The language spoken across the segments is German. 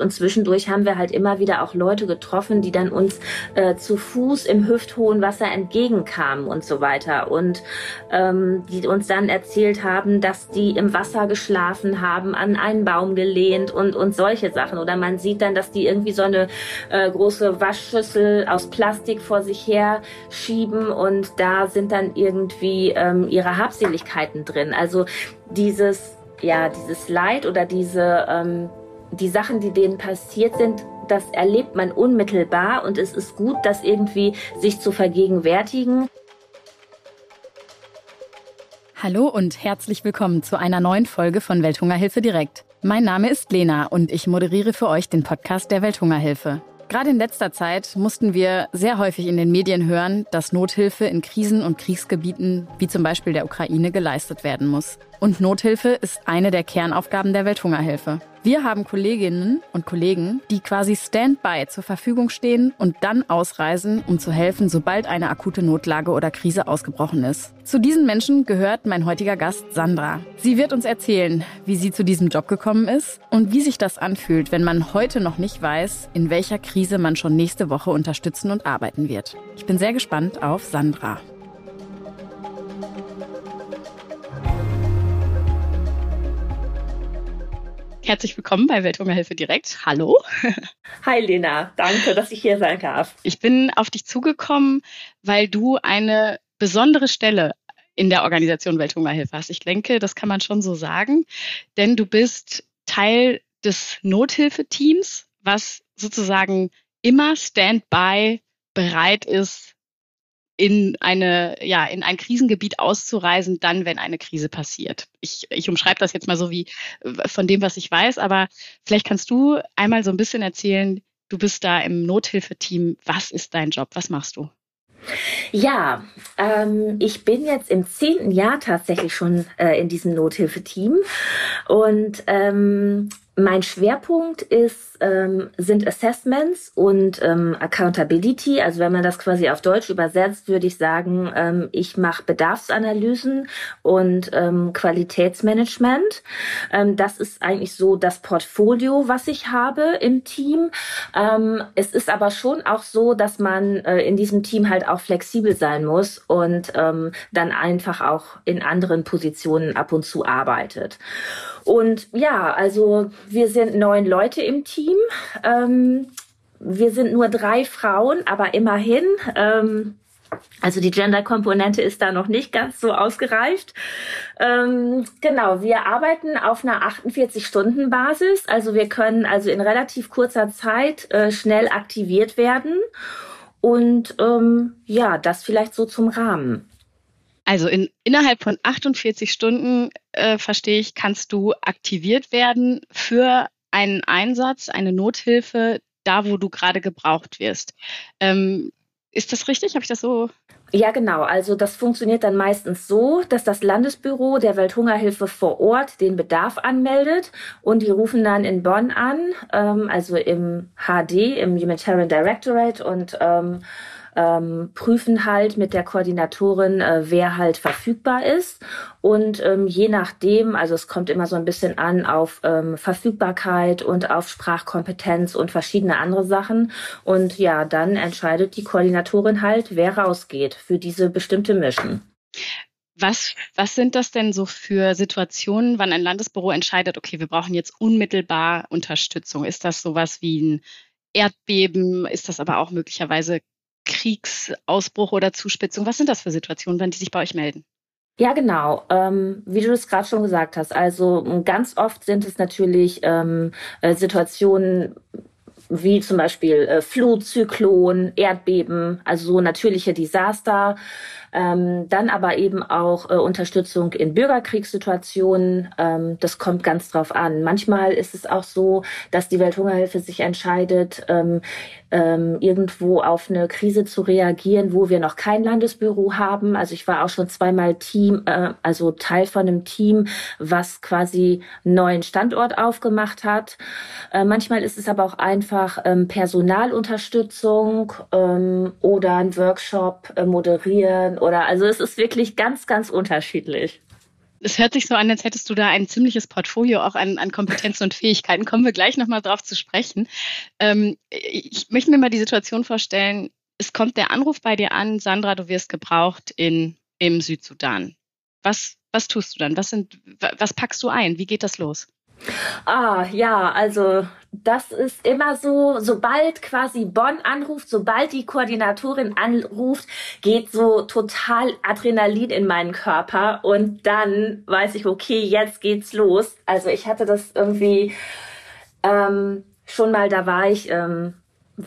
Und zwischendurch haben wir halt immer wieder auch Leute getroffen, die dann uns äh, zu Fuß im hüfthohen Wasser entgegenkamen und so weiter. Und ähm, die uns dann erzählt haben, dass die im Wasser geschlafen haben, an einen Baum gelehnt und, und solche Sachen. Oder man sieht dann, dass die irgendwie so eine äh, große Waschschüssel aus Plastik vor sich her schieben und da sind dann irgendwie ähm, ihre Habseligkeiten drin. Also dieses ja, dieses Leid oder diese ähm, die Sachen, die denen passiert sind, das erlebt man unmittelbar und es ist gut, das irgendwie sich zu vergegenwärtigen. Hallo und herzlich willkommen zu einer neuen Folge von Welthungerhilfe direkt. Mein Name ist Lena und ich moderiere für euch den Podcast der Welthungerhilfe. Gerade in letzter Zeit mussten wir sehr häufig in den Medien hören, dass Nothilfe in Krisen- und Kriegsgebieten, wie zum Beispiel der Ukraine, geleistet werden muss. Und Nothilfe ist eine der Kernaufgaben der Welthungerhilfe. Wir haben Kolleginnen und Kollegen, die quasi Standby zur Verfügung stehen und dann ausreisen, um zu helfen, sobald eine akute Notlage oder Krise ausgebrochen ist. Zu diesen Menschen gehört mein heutiger Gast Sandra. Sie wird uns erzählen, wie sie zu diesem Job gekommen ist und wie sich das anfühlt, wenn man heute noch nicht weiß, in welcher Krise man schon nächste Woche unterstützen und arbeiten wird. Ich bin sehr gespannt auf Sandra. Herzlich willkommen bei Welthungerhilfe direkt. Hallo. Hi Lena, danke, dass ich hier sein darf. Ich bin auf dich zugekommen, weil du eine besondere Stelle in der Organisation Welthungerhilfe hast. Ich denke, das kann man schon so sagen, denn du bist Teil des Nothilfeteams, was sozusagen immer Standby bereit ist, in eine, ja, in ein Krisengebiet auszureisen, dann, wenn eine Krise passiert. Ich, ich umschreibe das jetzt mal so wie äh, von dem, was ich weiß, aber vielleicht kannst du einmal so ein bisschen erzählen, du bist da im Nothilfeteam. Was ist dein Job? Was machst du? Ja, ähm, ich bin jetzt im zehnten Jahr tatsächlich schon äh, in diesem Nothilfeteam und ähm, mein Schwerpunkt ist, ähm, sind Assessments und ähm, Accountability. Also wenn man das quasi auf Deutsch übersetzt, würde ich sagen, ähm, ich mache Bedarfsanalysen und ähm, Qualitätsmanagement. Ähm, das ist eigentlich so das Portfolio, was ich habe im Team. Ähm, es ist aber schon auch so, dass man äh, in diesem Team halt auch flexibel sein muss und ähm, dann einfach auch in anderen Positionen ab und zu arbeitet. Und ja, also wir sind neun Leute im Team. Ähm, wir sind nur drei Frauen, aber immerhin. Ähm, also die Gender-Komponente ist da noch nicht ganz so ausgereift. Ähm, genau, wir arbeiten auf einer 48-Stunden-Basis. Also wir können also in relativ kurzer Zeit äh, schnell aktiviert werden. Und ähm, ja, das vielleicht so zum Rahmen. Also in, innerhalb von 48 Stunden, äh, verstehe ich, kannst du aktiviert werden für einen Einsatz, eine Nothilfe, da wo du gerade gebraucht wirst. Ähm, ist das richtig? Habe ich das so? Ja, genau. Also das funktioniert dann meistens so, dass das Landesbüro der Welthungerhilfe vor Ort den Bedarf anmeldet und die rufen dann in Bonn an, ähm, also im HD, im Humanitarian Directorate und ähm, ähm, prüfen halt mit der Koordinatorin, äh, wer halt verfügbar ist. Und ähm, je nachdem, also es kommt immer so ein bisschen an auf ähm, Verfügbarkeit und auf Sprachkompetenz und verschiedene andere Sachen. Und ja, dann entscheidet die Koordinatorin halt, wer rausgeht für diese bestimmte Mission. Was, was sind das denn so für Situationen, wann ein Landesbüro entscheidet, okay, wir brauchen jetzt unmittelbar Unterstützung? Ist das sowas wie ein Erdbeben? Ist das aber auch möglicherweise Kriegsausbruch oder Zuspitzung? Was sind das für Situationen, wenn die sich bei euch melden? Ja, genau. Ähm, wie du es gerade schon gesagt hast. Also ganz oft sind es natürlich ähm, äh, Situationen, wie zum Beispiel äh, Flut, Zyklon, Erdbeben, also so natürliche Desaster. Ähm, dann aber eben auch äh, Unterstützung in Bürgerkriegssituationen. Ähm, das kommt ganz drauf an. Manchmal ist es auch so, dass die Welthungerhilfe sich entscheidet, ähm, ähm, irgendwo auf eine Krise zu reagieren, wo wir noch kein Landesbüro haben. Also ich war auch schon zweimal Team, äh, also Teil von einem Team, was quasi einen neuen Standort aufgemacht hat. Äh, manchmal ist es aber auch einfach ähm, Personalunterstützung ähm, oder ein Workshop äh, moderieren oder also es ist wirklich ganz, ganz unterschiedlich. Es hört sich so an, als hättest du da ein ziemliches Portfolio auch an, an Kompetenzen und Fähigkeiten. Kommen wir gleich nochmal drauf zu sprechen. Ähm, ich möchte mir mal die Situation vorstellen, es kommt der Anruf bei dir an, Sandra, du wirst gebraucht in, im Südsudan. Was, was tust du dann? Was, sind, was packst du ein? Wie geht das los? Ah, ja, also das ist immer so, sobald quasi Bonn anruft, sobald die Koordinatorin anruft, geht so total Adrenalin in meinen Körper und dann weiß ich, okay, jetzt geht's los. Also ich hatte das irgendwie ähm, schon mal, da war ich ähm,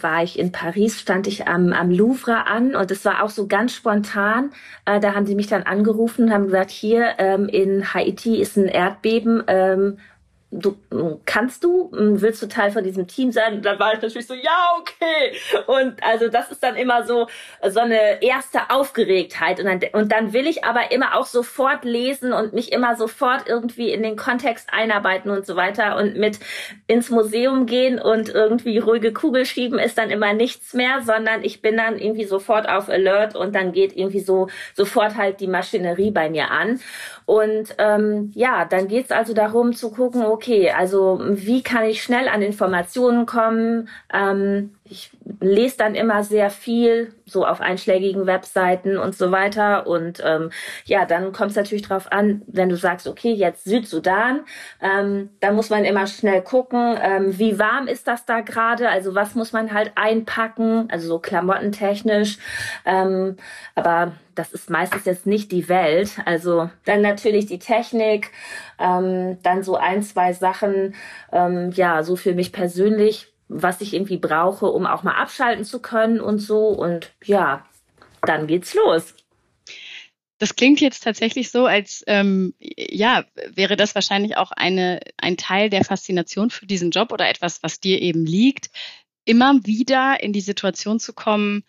war ich in Paris, stand ich am, am Louvre an und es war auch so ganz spontan. Äh, da haben sie mich dann angerufen und haben gesagt, hier ähm, in Haiti ist ein Erdbeben ähm, du kannst du, willst du Teil von diesem Team sein? Und dann war ich natürlich so, ja, okay. Und also das ist dann immer so so eine erste Aufgeregtheit und dann und dann will ich aber immer auch sofort lesen und mich immer sofort irgendwie in den Kontext einarbeiten und so weiter und mit ins Museum gehen und irgendwie ruhige Kugel schieben ist dann immer nichts mehr, sondern ich bin dann irgendwie sofort auf Alert und dann geht irgendwie so sofort halt die Maschinerie bei mir an und ähm, ja, dann geht's also darum zu gucken, okay, also wie kann ich schnell an Informationen kommen? Ähm, ich lese dann immer sehr viel, so auf einschlägigen Webseiten und so weiter. Und ähm, ja, dann kommt es natürlich drauf an, wenn du sagst, okay, jetzt Südsudan, ähm, dann muss man immer schnell gucken, ähm, wie warm ist das da gerade? Also was muss man halt einpacken, also so klamottentechnisch. Ähm, aber das ist meistens jetzt nicht die Welt. Also dann natürlich die Technik, ähm, dann so ein, zwei Sachen, ähm, ja, so für mich persönlich was ich irgendwie brauche, um auch mal abschalten zu können und so. Und ja, dann geht's los. Das klingt jetzt tatsächlich so, als ähm, ja, wäre das wahrscheinlich auch eine, ein Teil der Faszination für diesen Job oder etwas, was dir eben liegt, immer wieder in die Situation zu kommen,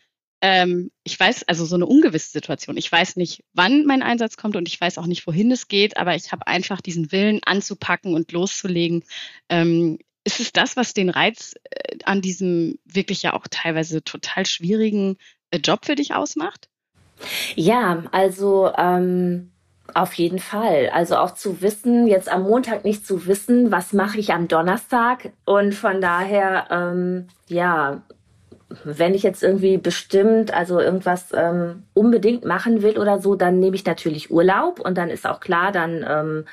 ähm, ich weiß, also so eine ungewisse Situation. Ich weiß nicht, wann mein Einsatz kommt und ich weiß auch nicht, wohin es geht, aber ich habe einfach diesen Willen anzupacken und loszulegen. Ähm, ist es das, was den Reiz äh, an diesem wirklich ja auch teilweise total schwierigen äh, Job für dich ausmacht? Ja, also ähm, auf jeden Fall. Also auch zu wissen, jetzt am Montag nicht zu wissen, was mache ich am Donnerstag. Und von daher, ähm, ja, wenn ich jetzt irgendwie bestimmt, also irgendwas ähm, unbedingt machen will oder so, dann nehme ich natürlich Urlaub und dann ist auch klar, dann ähm,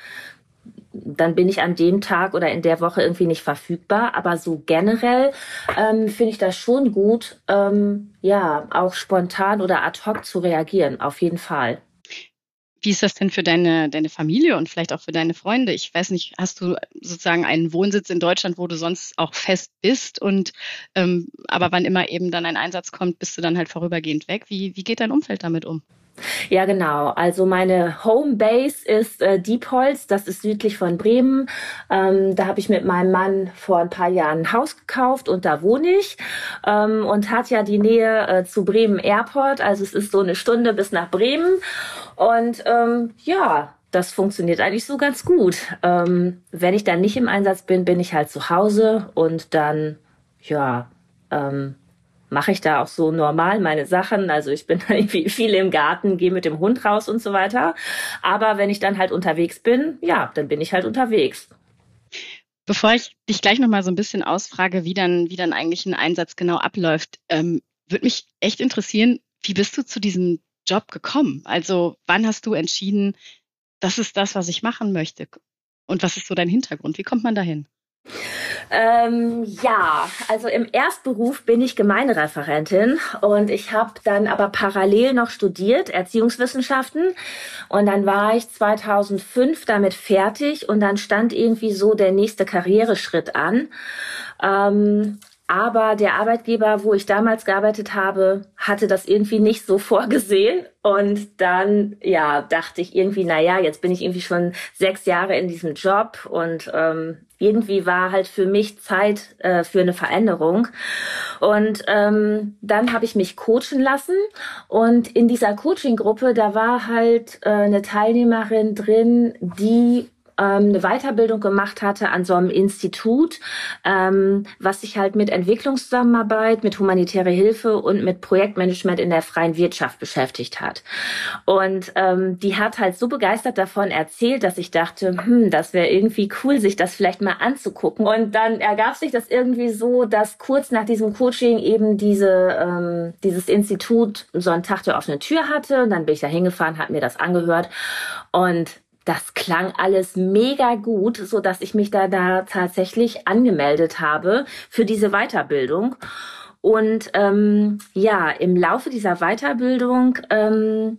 dann bin ich an dem Tag oder in der Woche irgendwie nicht verfügbar. Aber so generell ähm, finde ich das schon gut, ähm, ja, auch spontan oder ad hoc zu reagieren, auf jeden Fall. Wie ist das denn für deine, deine Familie und vielleicht auch für deine Freunde? Ich weiß nicht, hast du sozusagen einen Wohnsitz in Deutschland, wo du sonst auch fest bist und ähm, aber wann immer eben dann ein Einsatz kommt, bist du dann halt vorübergehend weg. Wie, wie geht dein Umfeld damit um? Ja, genau. Also meine Homebase ist äh, Diepholz, das ist südlich von Bremen. Ähm, da habe ich mit meinem Mann vor ein paar Jahren ein Haus gekauft und da wohne ich ähm, und hat ja die Nähe äh, zu Bremen Airport. Also es ist so eine Stunde bis nach Bremen und ähm, ja, das funktioniert eigentlich so ganz gut. Ähm, wenn ich dann nicht im Einsatz bin, bin ich halt zu Hause und dann ja ähm, mache ich da auch so normal meine Sachen. Also ich bin irgendwie viel im Garten, gehe mit dem Hund raus und so weiter. Aber wenn ich dann halt unterwegs bin, ja, dann bin ich halt unterwegs. Bevor ich dich gleich nochmal so ein bisschen ausfrage, wie dann, wie dann eigentlich ein Einsatz genau abläuft, ähm, würde mich echt interessieren, wie bist du zu diesem Job gekommen? Also wann hast du entschieden, das ist das, was ich machen möchte? Und was ist so dein Hintergrund? Wie kommt man dahin? Ähm, ja, also im Erstberuf bin ich Gemeindereferentin und ich habe dann aber parallel noch studiert, Erziehungswissenschaften. Und dann war ich 2005 damit fertig und dann stand irgendwie so der nächste Karriereschritt an. Ähm, aber der Arbeitgeber, wo ich damals gearbeitet habe, hatte das irgendwie nicht so vorgesehen. Und dann, ja, dachte ich irgendwie, na ja, jetzt bin ich irgendwie schon sechs Jahre in diesem Job und ähm, irgendwie war halt für mich Zeit äh, für eine Veränderung. Und ähm, dann habe ich mich coachen lassen und in dieser Coaching-Gruppe, da war halt äh, eine Teilnehmerin drin, die ähm, eine Weiterbildung gemacht hatte an so einem Institut, ähm, was sich halt mit Entwicklungszusammenarbeit, mit humanitärer Hilfe und mit Projektmanagement in der freien Wirtschaft beschäftigt hat. Und ähm, die hat halt so begeistert davon erzählt, dass ich dachte, hm, das wäre irgendwie cool, sich das vielleicht mal anzugucken. Und dann ergab sich das irgendwie so, dass kurz nach diesem Coaching eben diese, ähm, dieses Institut so einen Tag der offenen Tür hatte. Und dann bin ich da hingefahren, habe mir das angehört und das klang alles mega gut, so dass ich mich da, da tatsächlich angemeldet habe für diese Weiterbildung. Und ähm, ja, im Laufe dieser Weiterbildung, ähm,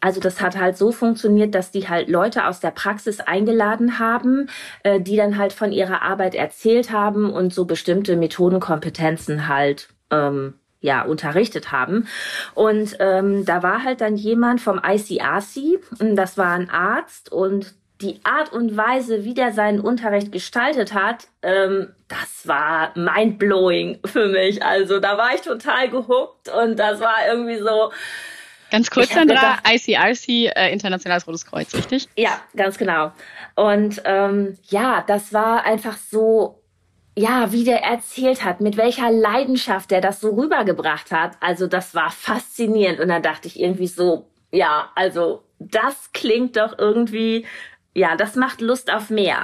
also das hat halt so funktioniert, dass die halt Leute aus der Praxis eingeladen haben, äh, die dann halt von ihrer Arbeit erzählt haben und so bestimmte Methodenkompetenzen halt ähm, ja unterrichtet haben. Und ähm, da war halt dann jemand vom ICRC, das war ein Arzt und die Art und Weise, wie der seinen Unterricht gestaltet hat, ähm, das war mindblowing für mich. Also da war ich total gehuckt und das war irgendwie so. Ganz kurz, Sandra, ICRC, äh, Internationales Rotes Kreuz, richtig? Ja, ganz genau. Und ähm, ja, das war einfach so ja, wie der erzählt hat, mit welcher Leidenschaft der das so rübergebracht hat. Also das war faszinierend. Und dann dachte ich irgendwie so, ja, also das klingt doch irgendwie ja, das macht Lust auf mehr.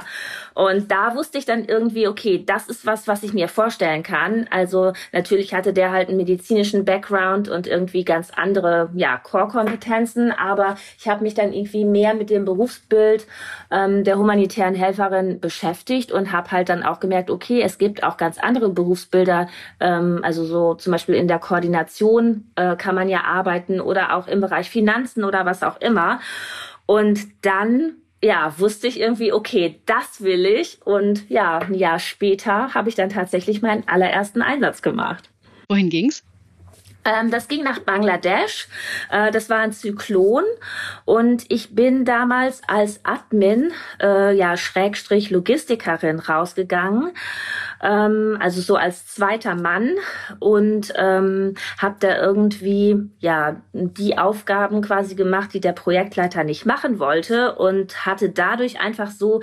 Und da wusste ich dann irgendwie, okay, das ist was, was ich mir vorstellen kann. Also natürlich hatte der halt einen medizinischen Background und irgendwie ganz andere, ja, Core-Kompetenzen. Aber ich habe mich dann irgendwie mehr mit dem Berufsbild ähm, der humanitären Helferin beschäftigt und habe halt dann auch gemerkt, okay, es gibt auch ganz andere Berufsbilder. Ähm, also so zum Beispiel in der Koordination äh, kann man ja arbeiten oder auch im Bereich Finanzen oder was auch immer. Und dann ja, wusste ich irgendwie, okay, das will ich. Und ja, ein Jahr später habe ich dann tatsächlich meinen allerersten Einsatz gemacht. Wohin ging's? Ähm, das ging nach Bangladesch. Äh, das war ein Zyklon. Und ich bin damals als Admin, äh, ja, Schrägstrich Logistikerin rausgegangen ähm, also so als zweiter Mann und ähm, habe da irgendwie ja die Aufgaben quasi gemacht, die der Projektleiter nicht machen wollte und hatte dadurch einfach so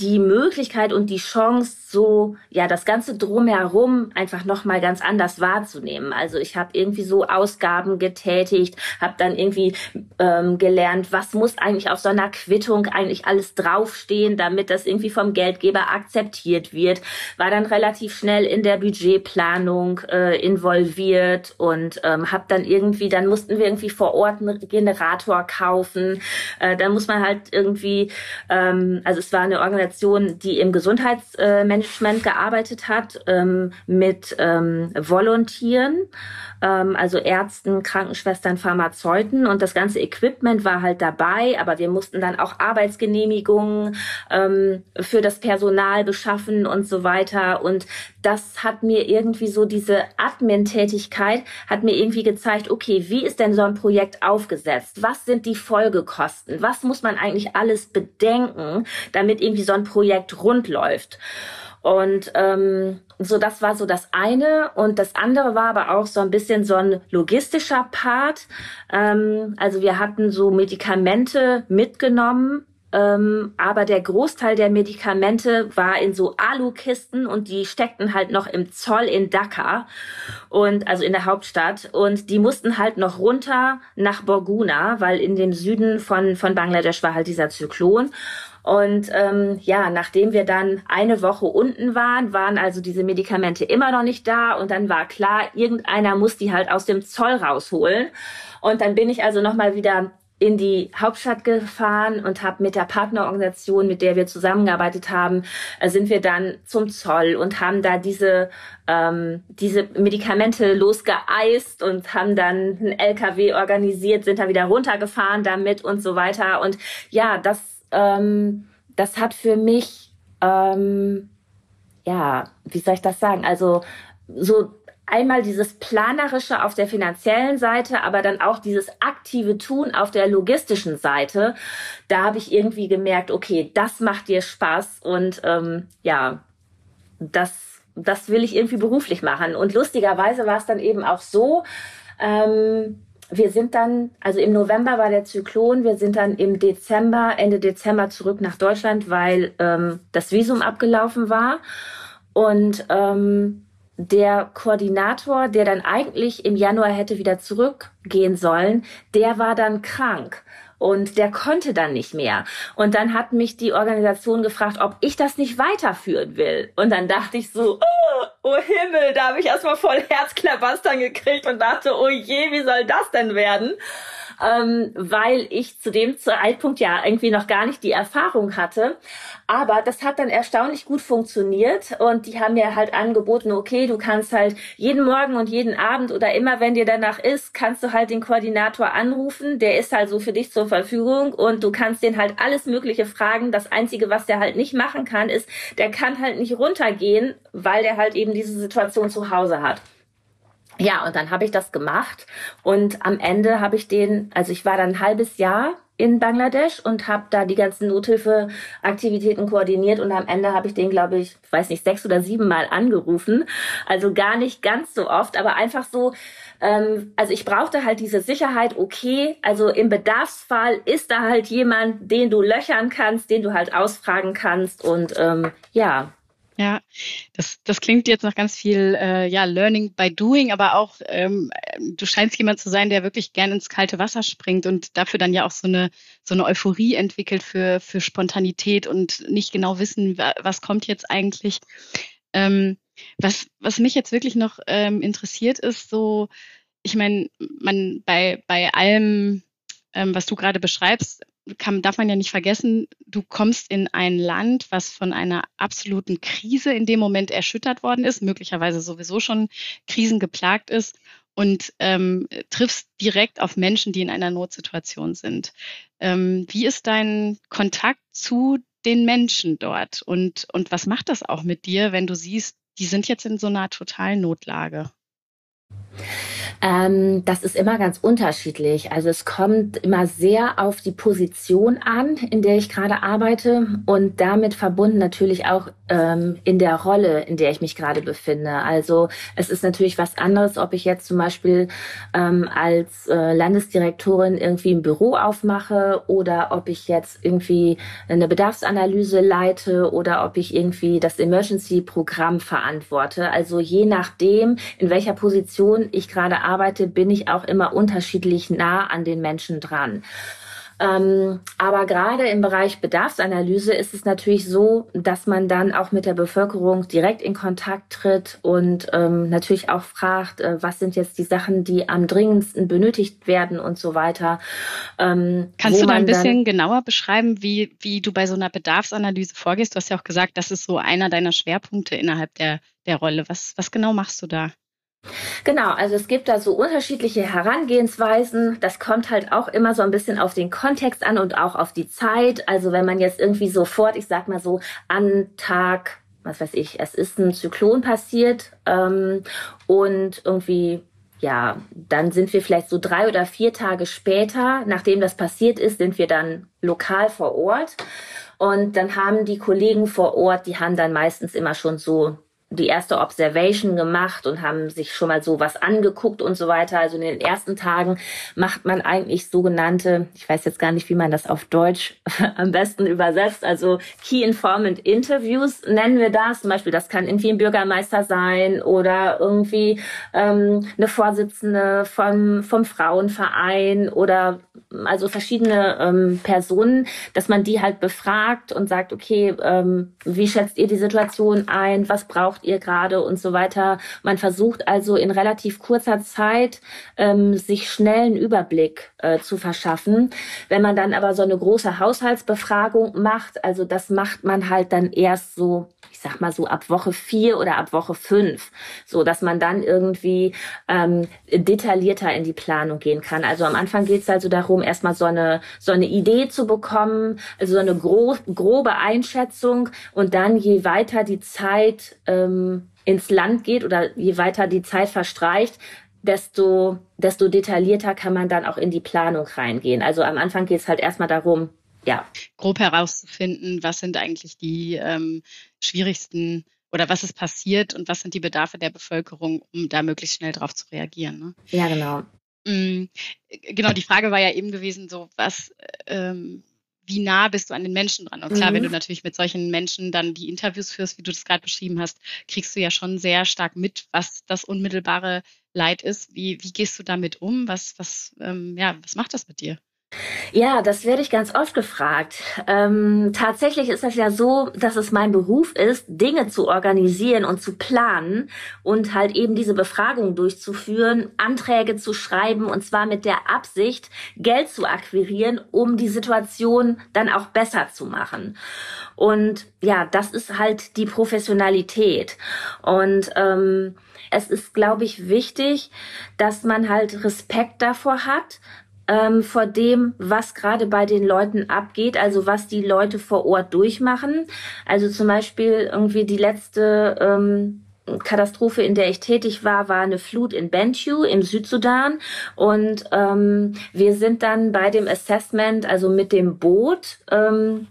die Möglichkeit und die Chance, so ja das ganze drumherum einfach noch mal ganz anders wahrzunehmen. Also ich habe irgendwie so Ausgaben getätigt, habe dann irgendwie ähm, gelernt, was muss eigentlich auf so einer Quittung eigentlich alles draufstehen, damit das irgendwie vom Geldgeber akzeptiert wird. War dann relativ schnell in der Budgetplanung äh, involviert und ähm, habe dann irgendwie, dann mussten wir irgendwie vor Ort einen Generator kaufen. Äh, dann muss man halt irgendwie, ähm, also es war eine Organisation, die im Gesundheitsmanagement gearbeitet hat ähm, mit ähm, Volontieren ähm, also Ärzten, Krankenschwestern, Pharmazeuten und das ganze Equipment war halt dabei, aber wir mussten dann auch Arbeitsgenehmigungen ähm, für das Personal beschaffen und so weiter und das hat mir irgendwie so diese Admin-Tätigkeit hat mir irgendwie gezeigt, okay, wie ist denn so ein Projekt aufgesetzt? Was sind die Folgekosten? Was muss man eigentlich alles bedenken, damit irgendwie so ein Projekt rund läuft? Und ähm, so, das war so das eine. Und das andere war aber auch so ein bisschen so ein logistischer Part. Ähm, also wir hatten so Medikamente mitgenommen, ähm, aber der Großteil der Medikamente war in so Alukisten und die steckten halt noch im Zoll in Dhaka und also in der Hauptstadt und die mussten halt noch runter nach Borguna, weil in dem Süden von von Bangladesch war halt dieser Zyklon und ähm, ja, nachdem wir dann eine Woche unten waren, waren also diese Medikamente immer noch nicht da. Und dann war klar, irgendeiner muss die halt aus dem Zoll rausholen. Und dann bin ich also nochmal wieder in die Hauptstadt gefahren und habe mit der Partnerorganisation, mit der wir zusammengearbeitet haben, äh, sind wir dann zum Zoll und haben da diese ähm, diese Medikamente losgeeist und haben dann einen LKW organisiert, sind da wieder runtergefahren damit und so weiter. Und ja, das ähm, das hat für mich, ähm, ja, wie soll ich das sagen? Also so einmal dieses planerische auf der finanziellen Seite, aber dann auch dieses aktive Tun auf der logistischen Seite. Da habe ich irgendwie gemerkt, okay, das macht dir Spaß und ähm, ja, das, das will ich irgendwie beruflich machen. Und lustigerweise war es dann eben auch so, ähm, wir sind dann, also im November war der Zyklon, wir sind dann im Dezember, Ende Dezember zurück nach Deutschland, weil ähm, das Visum abgelaufen war. Und ähm, der Koordinator, der dann eigentlich im Januar hätte wieder zurückgehen sollen, der war dann krank und der konnte dann nicht mehr. Und dann hat mich die Organisation gefragt, ob ich das nicht weiterführen will. Und dann dachte ich so, oh, oh Himmel, da habe ich erstmal voll Herzklabastern gekriegt und dachte, oh je, wie soll das denn werden? Ähm, weil ich zu dem Zeitpunkt ja irgendwie noch gar nicht die Erfahrung hatte. Aber das hat dann erstaunlich gut funktioniert und die haben mir halt angeboten, okay, du kannst halt jeden Morgen und jeden Abend oder immer, wenn dir danach ist, kannst du halt den Koordinator anrufen. Der ist halt so für dich zur Verfügung und du kannst den halt alles Mögliche fragen. Das Einzige, was der halt nicht machen kann, ist, der kann halt nicht runtergehen, weil der halt eben diese Situation zu Hause hat. Ja, und dann habe ich das gemacht und am Ende habe ich den, also ich war dann ein halbes Jahr in Bangladesch und habe da die ganzen Nothilfeaktivitäten koordiniert und am Ende habe ich den, glaube ich, weiß nicht, sechs oder sieben Mal angerufen. Also gar nicht ganz so oft, aber einfach so, ähm, also ich brauchte halt diese Sicherheit, okay, also im Bedarfsfall ist da halt jemand, den du löchern kannst, den du halt ausfragen kannst und ähm, ja, ja, das, das klingt jetzt nach ganz viel äh, ja, Learning by Doing, aber auch ähm, du scheinst jemand zu sein, der wirklich gern ins kalte Wasser springt und dafür dann ja auch so eine, so eine Euphorie entwickelt für, für Spontanität und nicht genau wissen, was kommt jetzt eigentlich. Ähm, was, was mich jetzt wirklich noch ähm, interessiert, ist so, ich meine, man bei, bei allem, ähm, was du gerade beschreibst, kann, darf man ja nicht vergessen, du kommst in ein Land, was von einer absoluten Krise in dem Moment erschüttert worden ist, möglicherweise sowieso schon krisengeplagt ist und ähm, triffst direkt auf Menschen, die in einer Notsituation sind. Ähm, wie ist dein Kontakt zu den Menschen dort und, und was macht das auch mit dir, wenn du siehst, die sind jetzt in so einer totalen Notlage? Ähm, das ist immer ganz unterschiedlich. Also es kommt immer sehr auf die Position an, in der ich gerade arbeite und damit verbunden natürlich auch ähm, in der Rolle, in der ich mich gerade befinde. Also es ist natürlich was anderes, ob ich jetzt zum Beispiel ähm, als äh, Landesdirektorin irgendwie ein Büro aufmache oder ob ich jetzt irgendwie eine Bedarfsanalyse leite oder ob ich irgendwie das Emergency-Programm verantworte. Also je nachdem, in welcher Position ich gerade arbeite, bin ich auch immer unterschiedlich nah an den Menschen dran. Ähm, aber gerade im Bereich Bedarfsanalyse ist es natürlich so, dass man dann auch mit der Bevölkerung direkt in Kontakt tritt und ähm, natürlich auch fragt, äh, was sind jetzt die Sachen, die am dringendsten benötigt werden und so weiter. Ähm, Kannst du da ein bisschen genauer beschreiben, wie, wie du bei so einer Bedarfsanalyse vorgehst? Du hast ja auch gesagt, das ist so einer deiner Schwerpunkte innerhalb der, der Rolle. Was, was genau machst du da? Genau, also es gibt da so unterschiedliche Herangehensweisen. Das kommt halt auch immer so ein bisschen auf den Kontext an und auch auf die Zeit. Also wenn man jetzt irgendwie sofort, ich sag mal so, an Tag, was weiß ich, es ist ein Zyklon passiert ähm, und irgendwie ja, dann sind wir vielleicht so drei oder vier Tage später, nachdem das passiert ist, sind wir dann lokal vor Ort. Und dann haben die Kollegen vor Ort, die haben dann meistens immer schon so die erste Observation gemacht und haben sich schon mal sowas angeguckt und so weiter. Also in den ersten Tagen macht man eigentlich sogenannte, ich weiß jetzt gar nicht, wie man das auf Deutsch am besten übersetzt, also Key Informant Interviews nennen wir das. Zum Beispiel, das kann irgendwie ein Bürgermeister sein oder irgendwie ähm, eine Vorsitzende vom, vom Frauenverein oder also verschiedene ähm, Personen, dass man die halt befragt und sagt, okay, ähm, wie schätzt ihr die Situation ein? Was braucht ihr gerade und so weiter. Man versucht also in relativ kurzer Zeit ähm, sich schnellen Überblick äh, zu verschaffen. Wenn man dann aber so eine große Haushaltsbefragung macht, also das macht man halt dann erst so ich sag mal so ab Woche vier oder ab Woche fünf, so dass man dann irgendwie ähm, detaillierter in die Planung gehen kann. Also am Anfang geht es also darum, erstmal so eine so eine Idee zu bekommen, also so eine gro grobe Einschätzung und dann je weiter die Zeit ähm, ins Land geht oder je weiter die Zeit verstreicht, desto, desto detaillierter kann man dann auch in die Planung reingehen. Also am Anfang geht es halt erstmal darum, ja. Grob herauszufinden, was sind eigentlich die ähm, schwierigsten oder was ist passiert und was sind die Bedarfe der Bevölkerung, um da möglichst schnell darauf zu reagieren. Ne? Ja, genau. Mm, genau, die Frage war ja eben gewesen, so was, ähm, wie nah bist du an den Menschen dran? Und klar, mhm. wenn du natürlich mit solchen Menschen dann die Interviews führst, wie du das gerade beschrieben hast, kriegst du ja schon sehr stark mit, was das unmittelbare Leid ist. Wie, wie gehst du damit um? Was, was, ähm, ja, was macht das mit dir? Ja, das werde ich ganz oft gefragt. Ähm, tatsächlich ist das ja so, dass es mein Beruf ist, Dinge zu organisieren und zu planen und halt eben diese Befragung durchzuführen, Anträge zu schreiben und zwar mit der Absicht, Geld zu akquirieren, um die Situation dann auch besser zu machen. Und ja, das ist halt die Professionalität. Und ähm, es ist, glaube ich, wichtig, dass man halt Respekt davor hat, ähm, vor dem, was gerade bei den Leuten abgeht, also was die Leute vor Ort durchmachen. Also zum Beispiel irgendwie die letzte ähm, Katastrophe, in der ich tätig war, war eine Flut in Bentiu im Südsudan. Und ähm, wir sind dann bei dem Assessment, also mit dem Boot, ähm,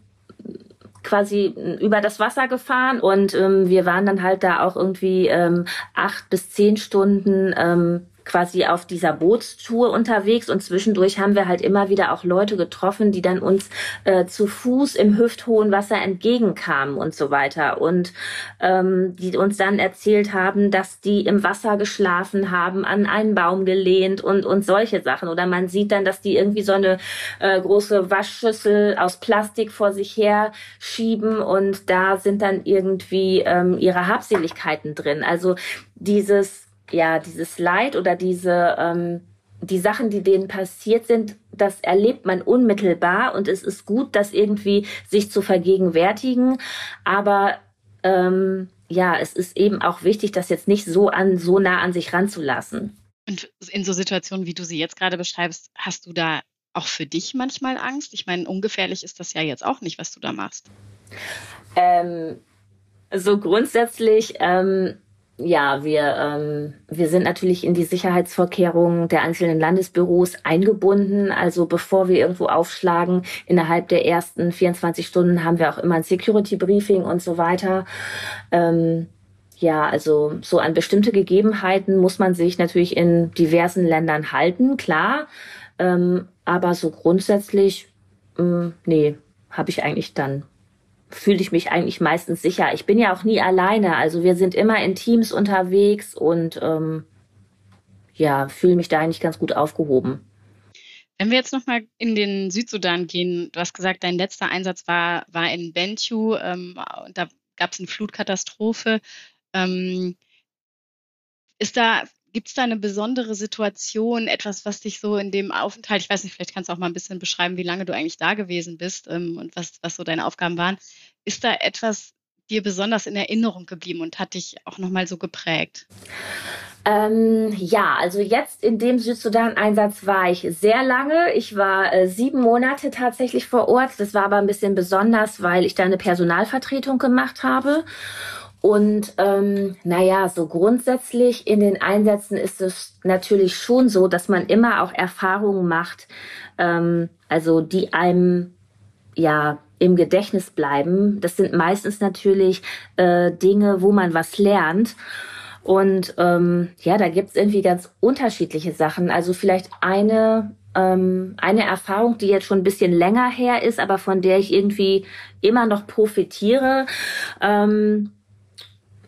quasi über das Wasser gefahren und ähm, wir waren dann halt da auch irgendwie ähm, acht bis zehn Stunden ähm, quasi auf dieser Bootstour unterwegs und zwischendurch haben wir halt immer wieder auch Leute getroffen, die dann uns äh, zu Fuß im hüfthohen Wasser entgegenkamen und so weiter und ähm, die uns dann erzählt haben, dass die im Wasser geschlafen haben, an einen Baum gelehnt und und solche Sachen oder man sieht dann, dass die irgendwie so eine äh, große Waschschüssel aus Plastik vor sich her schieben und da sind dann irgendwie ähm, ihre Habseligkeiten drin. Also dieses ja, dieses Leid oder diese, ähm, die Sachen, die denen passiert sind, das erlebt man unmittelbar und es ist gut, das irgendwie sich zu vergegenwärtigen. Aber ähm, ja, es ist eben auch wichtig, das jetzt nicht so an so nah an sich ranzulassen. Und in so Situationen, wie du sie jetzt gerade beschreibst, hast du da auch für dich manchmal Angst? Ich meine, ungefährlich ist das ja jetzt auch nicht, was du da machst. Ähm, so grundsätzlich ähm, ja, wir, ähm, wir sind natürlich in die Sicherheitsvorkehrungen der einzelnen Landesbüros eingebunden. Also bevor wir irgendwo aufschlagen, innerhalb der ersten 24 Stunden haben wir auch immer ein Security-Briefing und so weiter. Ähm, ja, also so an bestimmte Gegebenheiten muss man sich natürlich in diversen Ländern halten, klar. Ähm, aber so grundsätzlich, ähm, nee, habe ich eigentlich dann fühle ich mich eigentlich meistens sicher. Ich bin ja auch nie alleine. Also wir sind immer in Teams unterwegs und ähm, ja, fühle mich da eigentlich ganz gut aufgehoben. Wenn wir jetzt nochmal in den Südsudan gehen, du hast gesagt, dein letzter Einsatz war, war in Bentiu ähm, da gab es eine Flutkatastrophe. Ähm, ist da Gibt es da eine besondere Situation, etwas, was dich so in dem Aufenthalt, ich weiß nicht, vielleicht kannst du auch mal ein bisschen beschreiben, wie lange du eigentlich da gewesen bist ähm, und was, was so deine Aufgaben waren. Ist da etwas dir besonders in Erinnerung geblieben und hat dich auch nochmal so geprägt? Ähm, ja, also jetzt in dem Südsudan-Einsatz war ich sehr lange. Ich war äh, sieben Monate tatsächlich vor Ort. Das war aber ein bisschen besonders, weil ich da eine Personalvertretung gemacht habe. Und ähm, naja, so grundsätzlich in den Einsätzen ist es natürlich schon so, dass man immer auch Erfahrungen macht, ähm, also die einem ja im Gedächtnis bleiben. Das sind meistens natürlich äh, Dinge, wo man was lernt. Und ähm, ja, da gibt's irgendwie ganz unterschiedliche Sachen. Also vielleicht eine ähm, eine Erfahrung, die jetzt schon ein bisschen länger her ist, aber von der ich irgendwie immer noch profitiere. Ähm,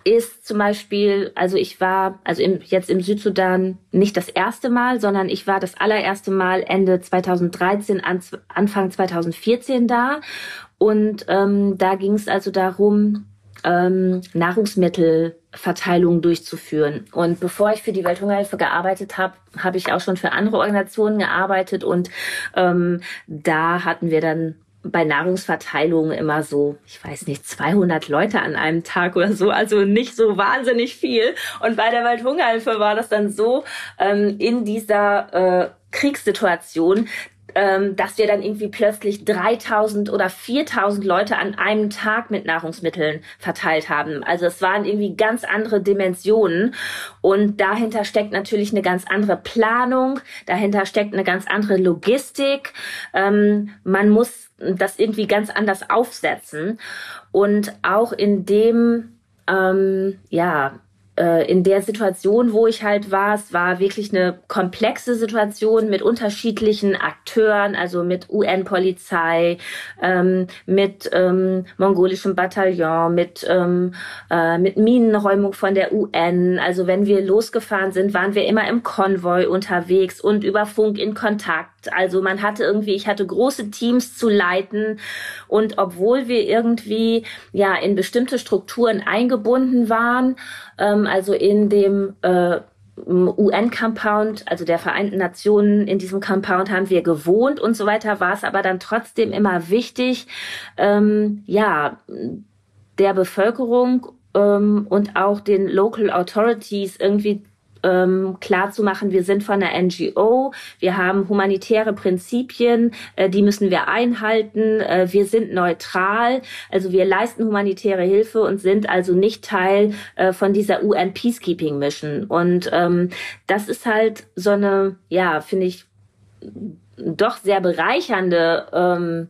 ist zum Beispiel, also ich war, also im, jetzt im Südsudan nicht das erste Mal, sondern ich war das allererste Mal Ende 2013, an, Anfang 2014 da. Und ähm, da ging es also darum, ähm, Nahrungsmittelverteilung durchzuführen. Und bevor ich für die Welthungerhilfe gearbeitet habe, habe ich auch schon für andere Organisationen gearbeitet und ähm, da hatten wir dann bei Nahrungsverteilungen immer so, ich weiß nicht, 200 Leute an einem Tag oder so, also nicht so wahnsinnig viel. Und bei der Welthungerhilfe war das dann so, ähm, in dieser äh, Kriegssituation, ähm, dass wir dann irgendwie plötzlich 3000 oder 4000 Leute an einem Tag mit Nahrungsmitteln verteilt haben. Also es waren irgendwie ganz andere Dimensionen und dahinter steckt natürlich eine ganz andere Planung, dahinter steckt eine ganz andere Logistik. Ähm, man muss das irgendwie ganz anders aufsetzen. Und auch in dem, ähm, ja, äh, in der Situation, wo ich halt war, es war wirklich eine komplexe Situation mit unterschiedlichen Akteuren, also mit UN-Polizei, ähm, mit ähm, mongolischem Bataillon, mit, ähm, äh, mit Minenräumung von der UN. Also wenn wir losgefahren sind, waren wir immer im Konvoi unterwegs und über Funk in Kontakt. Also man hatte irgendwie, ich hatte große Teams zu leiten und obwohl wir irgendwie ja in bestimmte Strukturen eingebunden waren, ähm, also in dem äh, UN-Compound, also der Vereinten Nationen, in diesem Compound haben wir gewohnt und so weiter, war es aber dann trotzdem immer wichtig, ähm, ja, der Bevölkerung ähm, und auch den Local Authorities irgendwie ähm, klar zu machen, wir sind von einer NGO, wir haben humanitäre Prinzipien, äh, die müssen wir einhalten, äh, wir sind neutral, also wir leisten humanitäre Hilfe und sind also nicht Teil äh, von dieser UN Peacekeeping Mission. Und ähm, das ist halt so eine, ja, finde ich, doch sehr bereichernde ähm,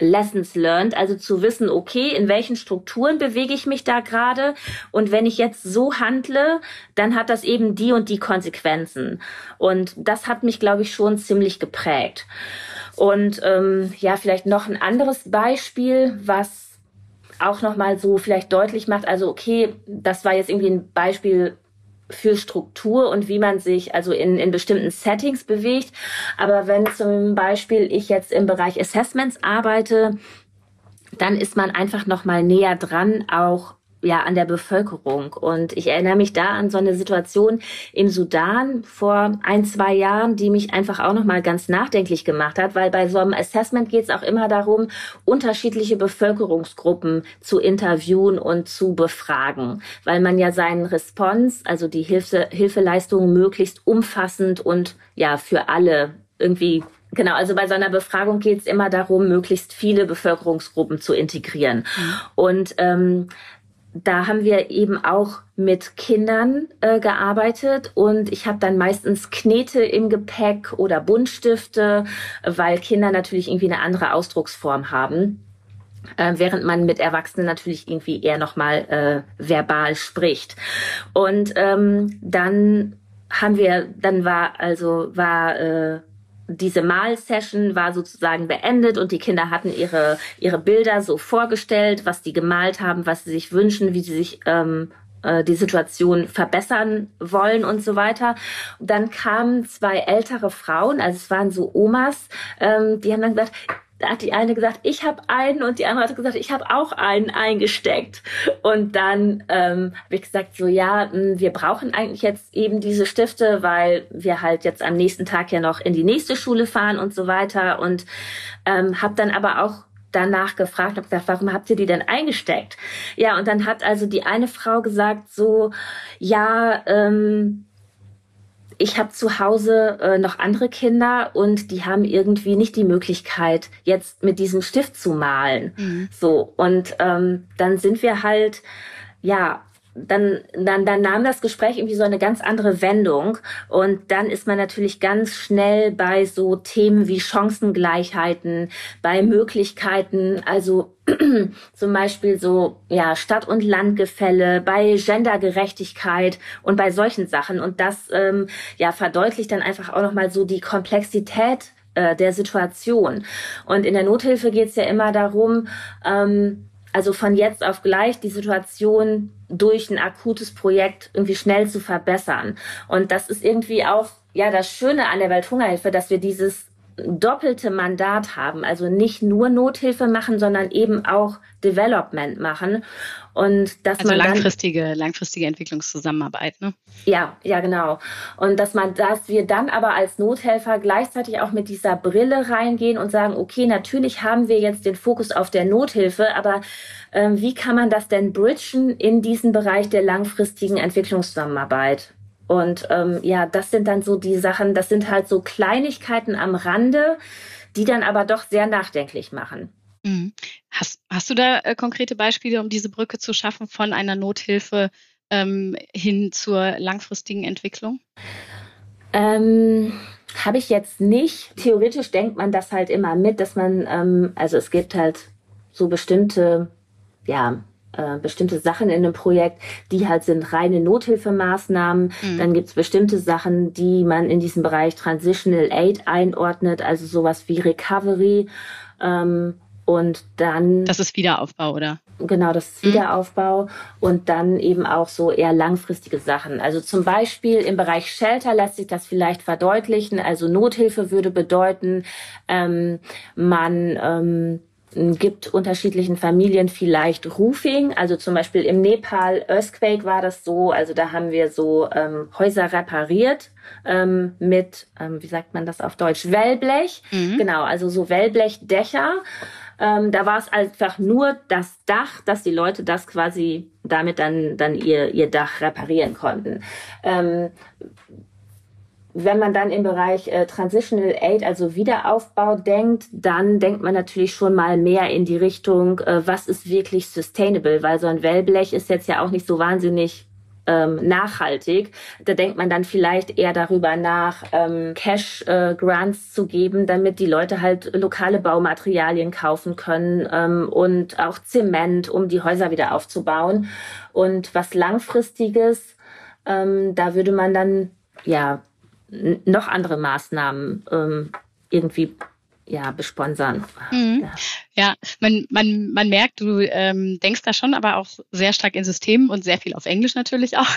Lessons learned, also zu wissen, okay, in welchen Strukturen bewege ich mich da gerade und wenn ich jetzt so handle, dann hat das eben die und die Konsequenzen. Und das hat mich, glaube ich, schon ziemlich geprägt. Und ähm, ja, vielleicht noch ein anderes Beispiel, was auch nochmal so vielleicht deutlich macht, also okay, das war jetzt irgendwie ein Beispiel für Struktur und wie man sich also in, in bestimmten Settings bewegt. Aber wenn zum Beispiel ich jetzt im Bereich Assessments arbeite, dann ist man einfach noch mal näher dran, auch ja an der Bevölkerung. Und ich erinnere mich da an so eine Situation im Sudan vor ein, zwei Jahren, die mich einfach auch nochmal ganz nachdenklich gemacht hat, weil bei so einem Assessment geht es auch immer darum, unterschiedliche Bevölkerungsgruppen zu interviewen und zu befragen, weil man ja seinen Response, also die Hilfe, Hilfeleistungen möglichst umfassend und ja für alle irgendwie Genau, also bei so einer Befragung geht es immer darum, möglichst viele Bevölkerungsgruppen zu integrieren. Mhm. Und ähm, da haben wir eben auch mit Kindern äh, gearbeitet und ich habe dann meistens Knete im Gepäck oder Buntstifte, weil Kinder natürlich irgendwie eine andere Ausdrucksform haben. Äh, während man mit Erwachsenen natürlich irgendwie eher nochmal äh, verbal spricht. Und ähm, dann haben wir, dann war also war äh, diese Malsession war sozusagen beendet und die Kinder hatten ihre, ihre Bilder so vorgestellt, was die gemalt haben, was sie sich wünschen, wie sie sich ähm, äh, die Situation verbessern wollen und so weiter. Dann kamen zwei ältere Frauen, also es waren so Omas, ähm, die haben dann gesagt, da hat die eine gesagt, ich habe einen und die andere hat gesagt, ich habe auch einen eingesteckt. Und dann ähm, habe ich gesagt, so ja, hm, wir brauchen eigentlich jetzt eben diese Stifte, weil wir halt jetzt am nächsten Tag ja noch in die nächste Schule fahren und so weiter. Und ähm, habe dann aber auch danach gefragt und gesagt, warum habt ihr die denn eingesteckt? Ja, und dann hat also die eine Frau gesagt, so, ja, ähm, ich habe zu Hause äh, noch andere Kinder und die haben irgendwie nicht die Möglichkeit, jetzt mit diesem Stift zu malen. Mhm. So, und ähm, dann sind wir halt, ja, dann, dann, dann nahm das Gespräch irgendwie so eine ganz andere Wendung. Und dann ist man natürlich ganz schnell bei so Themen wie Chancengleichheiten, bei Möglichkeiten, also zum Beispiel so, ja, Stadt- und Landgefälle, bei Gendergerechtigkeit und bei solchen Sachen. Und das, ähm, ja, verdeutlicht dann einfach auch nochmal so die Komplexität äh, der Situation. Und in der Nothilfe geht es ja immer darum, ähm, also von jetzt auf gleich die Situation durch ein akutes Projekt irgendwie schnell zu verbessern. Und das ist irgendwie auch ja das Schöne an der Welthungerhilfe, dass wir dieses doppelte Mandat haben, also nicht nur Nothilfe machen, sondern eben auch Development machen und dass also man langfristige dann, langfristige Entwicklungszusammenarbeit, ne? Ja, ja genau und dass man dass wir dann aber als Nothelfer gleichzeitig auch mit dieser Brille reingehen und sagen, okay, natürlich haben wir jetzt den Fokus auf der Nothilfe, aber ähm, wie kann man das denn bridgen in diesen Bereich der langfristigen Entwicklungszusammenarbeit? Und ähm, ja, das sind dann so die Sachen, das sind halt so Kleinigkeiten am Rande, die dann aber doch sehr nachdenklich machen. Mhm. Hast, hast du da äh, konkrete Beispiele, um diese Brücke zu schaffen von einer Nothilfe ähm, hin zur langfristigen Entwicklung? Ähm, Habe ich jetzt nicht. Theoretisch denkt man das halt immer mit, dass man, ähm, also es gibt halt so bestimmte, ja, äh, bestimmte Sachen in einem Projekt, die halt sind reine Nothilfemaßnahmen. Mhm. Dann gibt's bestimmte Sachen, die man in diesem Bereich Transitional Aid einordnet, also sowas wie Recovery. Ähm, und dann. Das ist Wiederaufbau, oder? Genau, das ist mhm. Wiederaufbau. Und dann eben auch so eher langfristige Sachen. Also zum Beispiel im Bereich Shelter lässt sich das vielleicht verdeutlichen. Also Nothilfe würde bedeuten, ähm, man ähm, gibt unterschiedlichen Familien vielleicht Roofing. Also zum Beispiel im Nepal Earthquake war das so. Also da haben wir so ähm, Häuser repariert ähm, mit, ähm, wie sagt man das auf Deutsch, Wellblech. Mhm. Genau, also so Wellblechdächer. Ähm, da war es einfach nur das Dach, dass die Leute das quasi damit dann, dann ihr, ihr Dach reparieren konnten. Ähm, wenn man dann im Bereich äh, Transitional Aid, also Wiederaufbau denkt, dann denkt man natürlich schon mal mehr in die Richtung, äh, was ist wirklich sustainable, weil so ein Wellblech ist jetzt ja auch nicht so wahnsinnig ähm, nachhaltig. Da denkt man dann vielleicht eher darüber nach, ähm, Cash-Grants äh, zu geben, damit die Leute halt lokale Baumaterialien kaufen können ähm, und auch Zement, um die Häuser wieder aufzubauen. Und was langfristiges, ähm, da würde man dann ja noch andere Maßnahmen ähm, irgendwie ja, besponsern. Mhm. Ja. ja, man, man, man merkt, du ähm, denkst da schon, aber auch sehr stark in Systemen und sehr viel auf Englisch natürlich auch.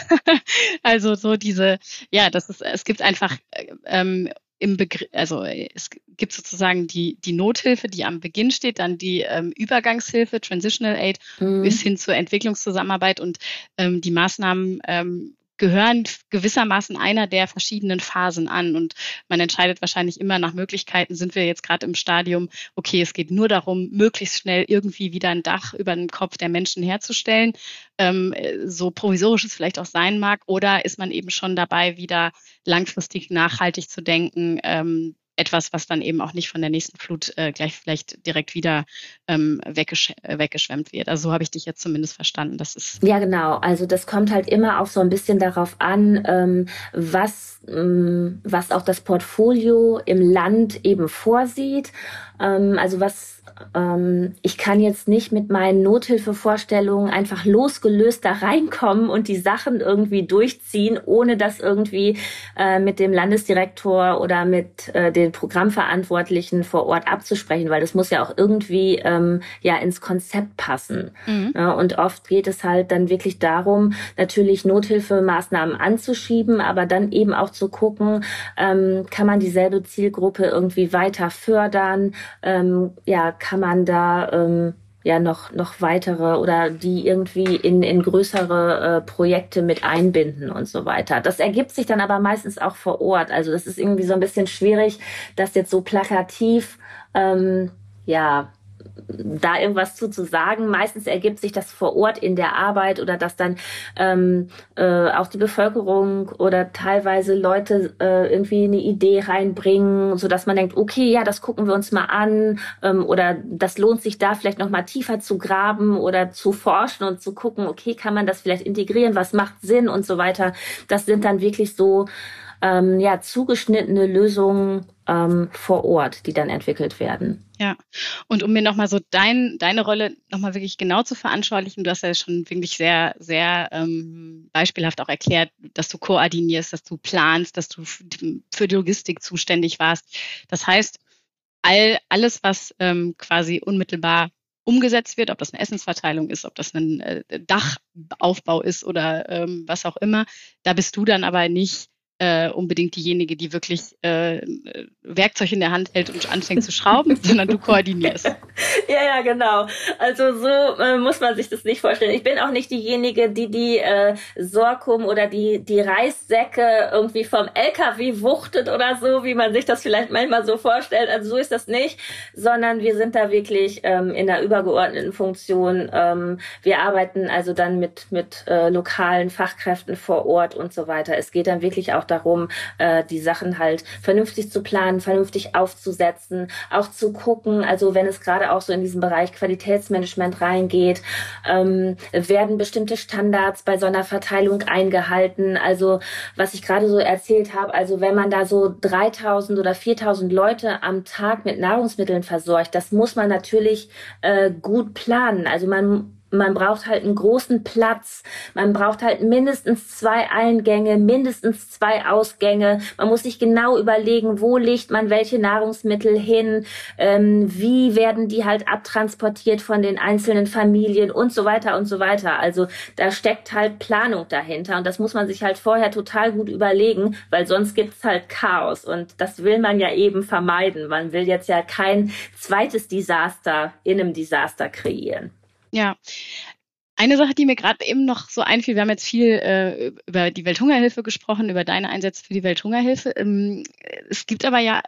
also so diese, ja, das ist, es gibt einfach ähm, im Begriff, also es gibt sozusagen die, die Nothilfe, die am Beginn steht, dann die ähm, Übergangshilfe, Transitional Aid, mhm. bis hin zur Entwicklungszusammenarbeit und ähm, die Maßnahmen ähm, gehören gewissermaßen einer der verschiedenen Phasen an. Und man entscheidet wahrscheinlich immer nach Möglichkeiten, sind wir jetzt gerade im Stadium, okay, es geht nur darum, möglichst schnell irgendwie wieder ein Dach über den Kopf der Menschen herzustellen, ähm, so provisorisch es vielleicht auch sein mag, oder ist man eben schon dabei, wieder langfristig nachhaltig zu denken, ähm, etwas, was dann eben auch nicht von der nächsten Flut äh, gleich vielleicht direkt wieder ähm, weggesch äh, weggeschwemmt wird. Also so habe ich dich jetzt zumindest verstanden. Das ist ja genau. Also das kommt halt immer auch so ein bisschen darauf an, ähm, was ähm, was auch das Portfolio im Land eben vorsieht. Ähm, also was ähm, ich kann jetzt nicht mit meinen Nothilfevorstellungen einfach losgelöst da reinkommen und die Sachen irgendwie durchziehen, ohne das irgendwie äh, mit dem Landesdirektor oder mit äh, den Programmverantwortlichen vor Ort abzusprechen, weil das muss ja auch irgendwie ähm, ja ins Konzept passen. Mhm. Ja, und oft geht es halt dann wirklich darum, natürlich Nothilfemaßnahmen anzuschieben, aber dann eben auch zu gucken, ähm, kann man dieselbe Zielgruppe irgendwie weiter fördern, ähm, ja, kann man da ähm, ja noch noch weitere oder die irgendwie in in größere äh, Projekte mit einbinden und so weiter. Das ergibt sich dann aber meistens auch vor Ort. Also das ist irgendwie so ein bisschen schwierig, das jetzt so plakativ ähm, ja da irgendwas zu, zu sagen. Meistens ergibt sich das vor Ort in der Arbeit oder dass dann ähm, äh, auch die Bevölkerung oder teilweise Leute äh, irgendwie eine Idee reinbringen, so dass man denkt, okay, ja, das gucken wir uns mal an ähm, oder das lohnt sich da vielleicht noch mal tiefer zu graben oder zu forschen und zu gucken, okay, kann man das vielleicht integrieren, was macht Sinn und so weiter. Das sind dann wirklich so ähm, ja zugeschnittene Lösungen ähm, vor Ort, die dann entwickelt werden. Ja, und um mir nochmal so dein, deine Rolle nochmal wirklich genau zu veranschaulichen, du hast ja schon wirklich sehr, sehr ähm, beispielhaft auch erklärt, dass du koordinierst, dass du planst, dass du für die Logistik zuständig warst. Das heißt, all, alles, was ähm, quasi unmittelbar umgesetzt wird, ob das eine Essensverteilung ist, ob das ein äh, Dachaufbau ist oder ähm, was auch immer, da bist du dann aber nicht äh, unbedingt diejenige, die wirklich äh, Werkzeug in der Hand hält und anfängt zu schrauben, sondern du koordinierst. ja, ja, genau. Also so äh, muss man sich das nicht vorstellen. Ich bin auch nicht diejenige, die die äh, Sorkum oder die die Reissäcke irgendwie vom LKW wuchtet oder so, wie man sich das vielleicht manchmal so vorstellt. Also so ist das nicht, sondern wir sind da wirklich ähm, in der übergeordneten Funktion. Ähm, wir arbeiten also dann mit mit äh, lokalen Fachkräften vor Ort und so weiter. Es geht dann wirklich auch darum, äh, die Sachen halt vernünftig zu planen, vernünftig aufzusetzen, auch zu gucken, also wenn es gerade auch so in diesem Bereich Qualitätsmanagement reingeht, ähm, werden bestimmte Standards bei so einer Verteilung eingehalten. Also was ich gerade so erzählt habe, also wenn man da so 3000 oder 4000 Leute am Tag mit Nahrungsmitteln versorgt, das muss man natürlich äh, gut planen. Also man man braucht halt einen großen Platz, man braucht halt mindestens zwei Eingänge, mindestens zwei Ausgänge. Man muss sich genau überlegen, wo legt man welche Nahrungsmittel hin, ähm, wie werden die halt abtransportiert von den einzelnen Familien und so weiter und so weiter. Also da steckt halt Planung dahinter und das muss man sich halt vorher total gut überlegen, weil sonst gibt's halt Chaos und das will man ja eben vermeiden. Man will jetzt ja kein zweites Desaster in einem Desaster kreieren. Ja. Eine Sache, die mir gerade eben noch so einfiel, wir haben jetzt viel äh, über die Welthungerhilfe gesprochen, über deine Einsätze für die Welthungerhilfe. Ähm, es gibt aber ja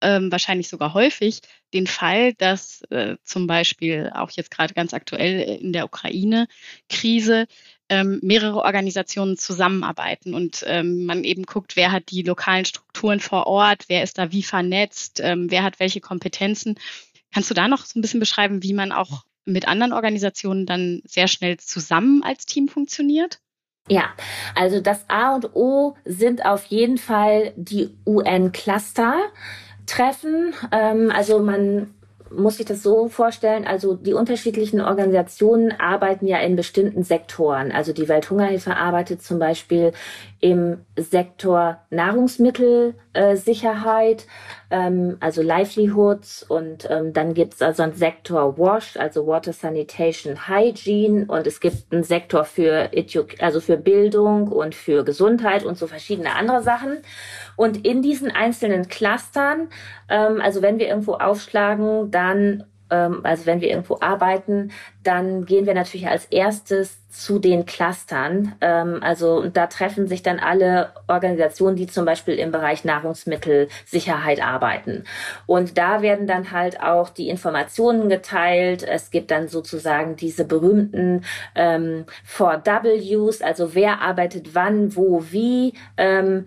ähm, wahrscheinlich sogar häufig den Fall, dass äh, zum Beispiel auch jetzt gerade ganz aktuell in der Ukraine-Krise ähm, mehrere Organisationen zusammenarbeiten und ähm, man eben guckt, wer hat die lokalen Strukturen vor Ort, wer ist da wie vernetzt, ähm, wer hat welche Kompetenzen. Kannst du da noch so ein bisschen beschreiben, wie man auch mit anderen Organisationen dann sehr schnell zusammen als Team funktioniert? Ja, also das A und O sind auf jeden Fall die UN-Cluster-Treffen. Ähm, also man muss sich das so vorstellen, also die unterschiedlichen Organisationen arbeiten ja in bestimmten Sektoren. Also die Welthungerhilfe arbeitet zum Beispiel im Sektor Nahrungsmittelsicherheit, ähm, also Livelihoods und ähm, dann gibt es also einen Sektor WASH, also Water Sanitation Hygiene und es gibt einen Sektor für Edu also für Bildung und für Gesundheit und so verschiedene andere Sachen. Und in diesen einzelnen Clustern, ähm, also wenn wir irgendwo aufschlagen, dann also wenn wir irgendwo arbeiten, dann gehen wir natürlich als erstes zu den Clustern. Ähm, also da treffen sich dann alle Organisationen, die zum Beispiel im Bereich Nahrungsmittelsicherheit arbeiten. Und da werden dann halt auch die Informationen geteilt. Es gibt dann sozusagen diese berühmten ähm, 4Ws, also wer arbeitet wann, wo, wie. Ähm,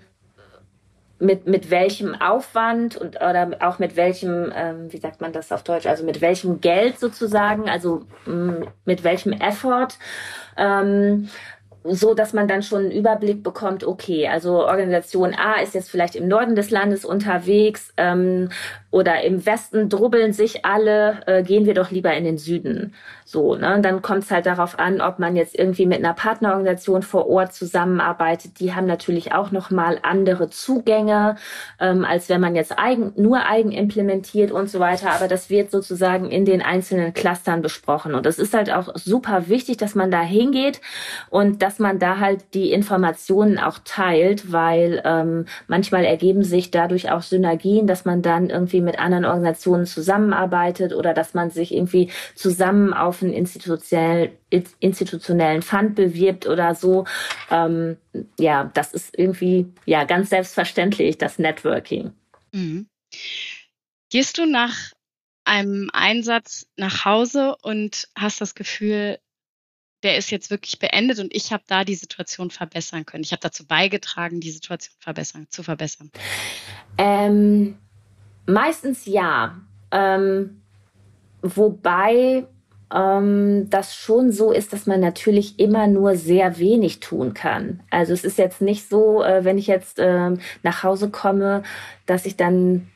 mit, mit welchem Aufwand und oder auch mit welchem, ähm, wie sagt man das auf Deutsch, also mit welchem Geld sozusagen, also mm, mit welchem Effort. Ähm, so dass man dann schon einen Überblick bekommt, okay, also Organisation A ist jetzt vielleicht im Norden des Landes unterwegs ähm, oder im Westen drubbeln sich alle, äh, gehen wir doch lieber in den Süden. So, ne? Und dann kommt es halt darauf an, ob man jetzt irgendwie mit einer Partnerorganisation vor Ort zusammenarbeitet. Die haben natürlich auch nochmal andere Zugänge, ähm, als wenn man jetzt eigen, nur eigen implementiert und so weiter. Aber das wird sozusagen in den einzelnen Clustern besprochen. Und es ist halt auch super wichtig, dass man da hingeht und dass man da halt die Informationen auch teilt, weil ähm, manchmal ergeben sich dadurch auch Synergien, dass man dann irgendwie irgendwie mit anderen Organisationen zusammenarbeitet oder dass man sich irgendwie zusammen auf einen institutionellen, institutionellen Fund bewirbt oder so. Ähm, ja, das ist irgendwie ja ganz selbstverständlich, das Networking. Mhm. Gehst du nach einem Einsatz nach Hause und hast das Gefühl, der ist jetzt wirklich beendet und ich habe da die Situation verbessern können. Ich habe dazu beigetragen, die Situation verbessern, zu verbessern. Ähm, Meistens ja. Ähm, wobei ähm, das schon so ist, dass man natürlich immer nur sehr wenig tun kann. Also es ist jetzt nicht so, äh, wenn ich jetzt äh, nach Hause komme, dass ich dann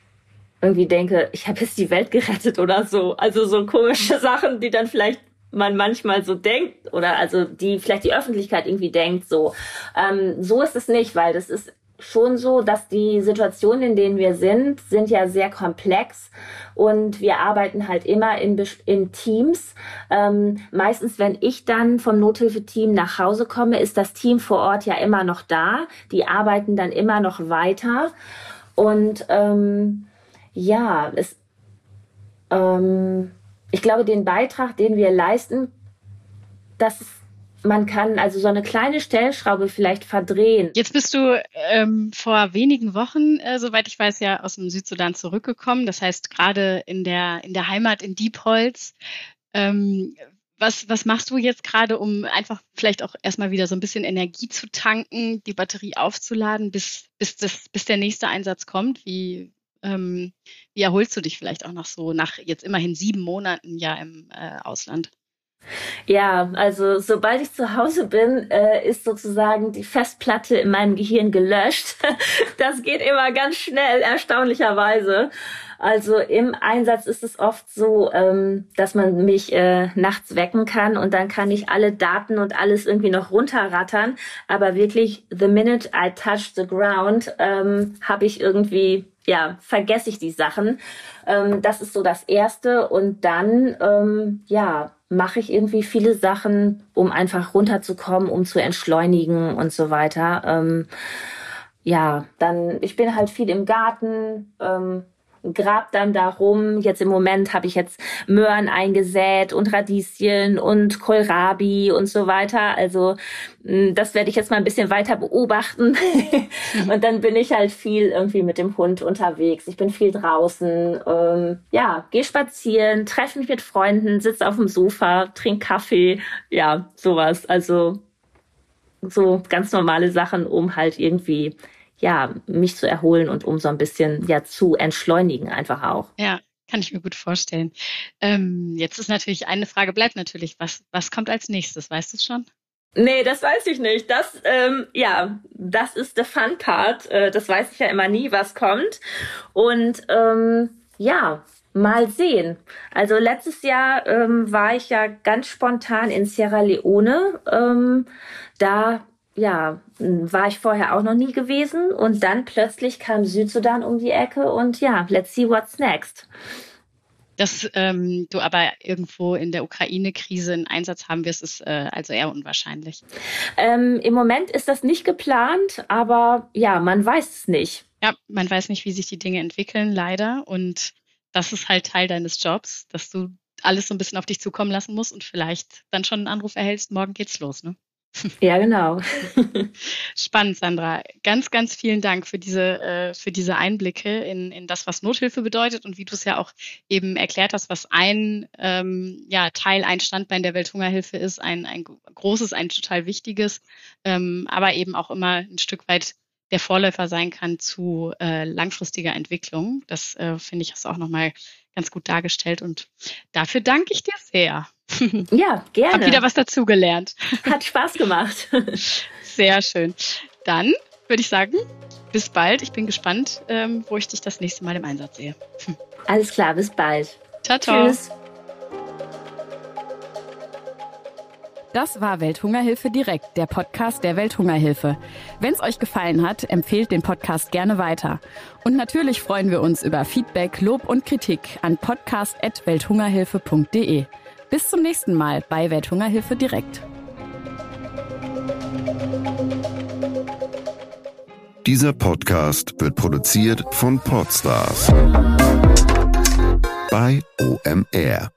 irgendwie denke, ich habe jetzt die Welt gerettet oder so. Also so komische Sachen, die dann vielleicht man manchmal so denkt oder also die vielleicht die Öffentlichkeit irgendwie denkt so. Ähm, so ist es nicht, weil das ist schon so, dass die Situationen, in denen wir sind, sind ja sehr komplex und wir arbeiten halt immer in, in Teams. Ähm, meistens, wenn ich dann vom Nothilfeteam nach Hause komme, ist das Team vor Ort ja immer noch da. Die arbeiten dann immer noch weiter und ähm, ja, es, ähm, ich glaube, den Beitrag, den wir leisten, das ist man kann also so eine kleine Stellschraube vielleicht verdrehen. Jetzt bist du ähm, vor wenigen Wochen, äh, soweit ich weiß, ja aus dem Südsudan zurückgekommen. Das heißt, gerade in der, in der Heimat in Diepholz. Ähm, was, was machst du jetzt gerade, um einfach vielleicht auch erstmal wieder so ein bisschen Energie zu tanken, die Batterie aufzuladen, bis, bis, das, bis der nächste Einsatz kommt? Wie, ähm, wie erholst du dich vielleicht auch noch so nach jetzt immerhin sieben Monaten ja im äh, Ausland? Ja, also sobald ich zu Hause bin, äh, ist sozusagen die Festplatte in meinem Gehirn gelöscht. Das geht immer ganz schnell, erstaunlicherweise. Also im Einsatz ist es oft so, ähm, dass man mich äh, nachts wecken kann und dann kann ich alle Daten und alles irgendwie noch runterrattern. Aber wirklich, the minute I touch the ground, ähm, habe ich irgendwie, ja, vergesse ich die Sachen. Ähm, das ist so das Erste. Und dann, ähm, ja, mache ich irgendwie viele Sachen, um einfach runterzukommen, um zu entschleunigen und so weiter. Ähm, ja, dann, ich bin halt viel im Garten, ähm, grab dann darum. Jetzt im Moment habe ich jetzt Möhren eingesät und Radieschen und Kohlrabi und so weiter. Also hm, das werde ich jetzt mal ein bisschen weiter beobachten. und dann bin ich halt viel irgendwie mit dem Hund unterwegs. Ich bin viel draußen. Ähm, ja, gehe spazieren, treffe mich mit Freunden, sitze auf dem Sofa, trinke Kaffee. Ja, sowas. Also so ganz normale Sachen, um halt irgendwie ja, mich zu erholen und um so ein bisschen ja zu entschleunigen einfach auch. Ja, kann ich mir gut vorstellen. Ähm, jetzt ist natürlich eine Frage, bleibt natürlich, was, was kommt als nächstes? Weißt du schon? Nee, das weiß ich nicht. Das, ähm, ja, das ist der Fun Part. Äh, das weiß ich ja immer nie, was kommt. Und ähm, ja, mal sehen. Also letztes Jahr ähm, war ich ja ganz spontan in Sierra Leone. Ähm, da ja, war ich vorher auch noch nie gewesen und dann plötzlich kam Südsudan um die Ecke und ja, let's see what's next. Dass ähm, du aber irgendwo in der Ukraine-Krise einen Einsatz haben wirst, ist äh, also eher unwahrscheinlich. Ähm, Im Moment ist das nicht geplant, aber ja, man weiß es nicht. Ja, man weiß nicht, wie sich die Dinge entwickeln, leider. Und das ist halt Teil deines Jobs, dass du alles so ein bisschen auf dich zukommen lassen musst und vielleicht dann schon einen Anruf erhältst, morgen geht's los, ne? Ja, genau. Spannend, Sandra. Ganz, ganz vielen Dank für diese, äh, für diese Einblicke in, in das, was Nothilfe bedeutet und wie du es ja auch eben erklärt hast, was ein ähm, ja, Teil, ein Standbein der Welthungerhilfe ist, ein, ein großes, ein total wichtiges, ähm, aber eben auch immer ein Stück weit der Vorläufer sein kann zu äh, langfristiger Entwicklung. Das äh, finde ich du auch nochmal ganz gut dargestellt und dafür danke ich dir sehr. Ja, gerne. Hab wieder was dazugelernt. Hat Spaß gemacht. Sehr schön. Dann würde ich sagen, bis bald. Ich bin gespannt, ähm, wo ich dich das nächste Mal im Einsatz sehe. Alles klar, bis bald. Ciao, ciao. Tschüss. Das war Welthungerhilfe direkt, der Podcast der Welthungerhilfe. Wenn es euch gefallen hat, empfehlt den Podcast gerne weiter. Und natürlich freuen wir uns über Feedback, Lob und Kritik an podcast.welthungerhilfe.de. Bis zum nächsten Mal bei Welthungerhilfe direkt. Dieser Podcast wird produziert von Podstars bei OMR.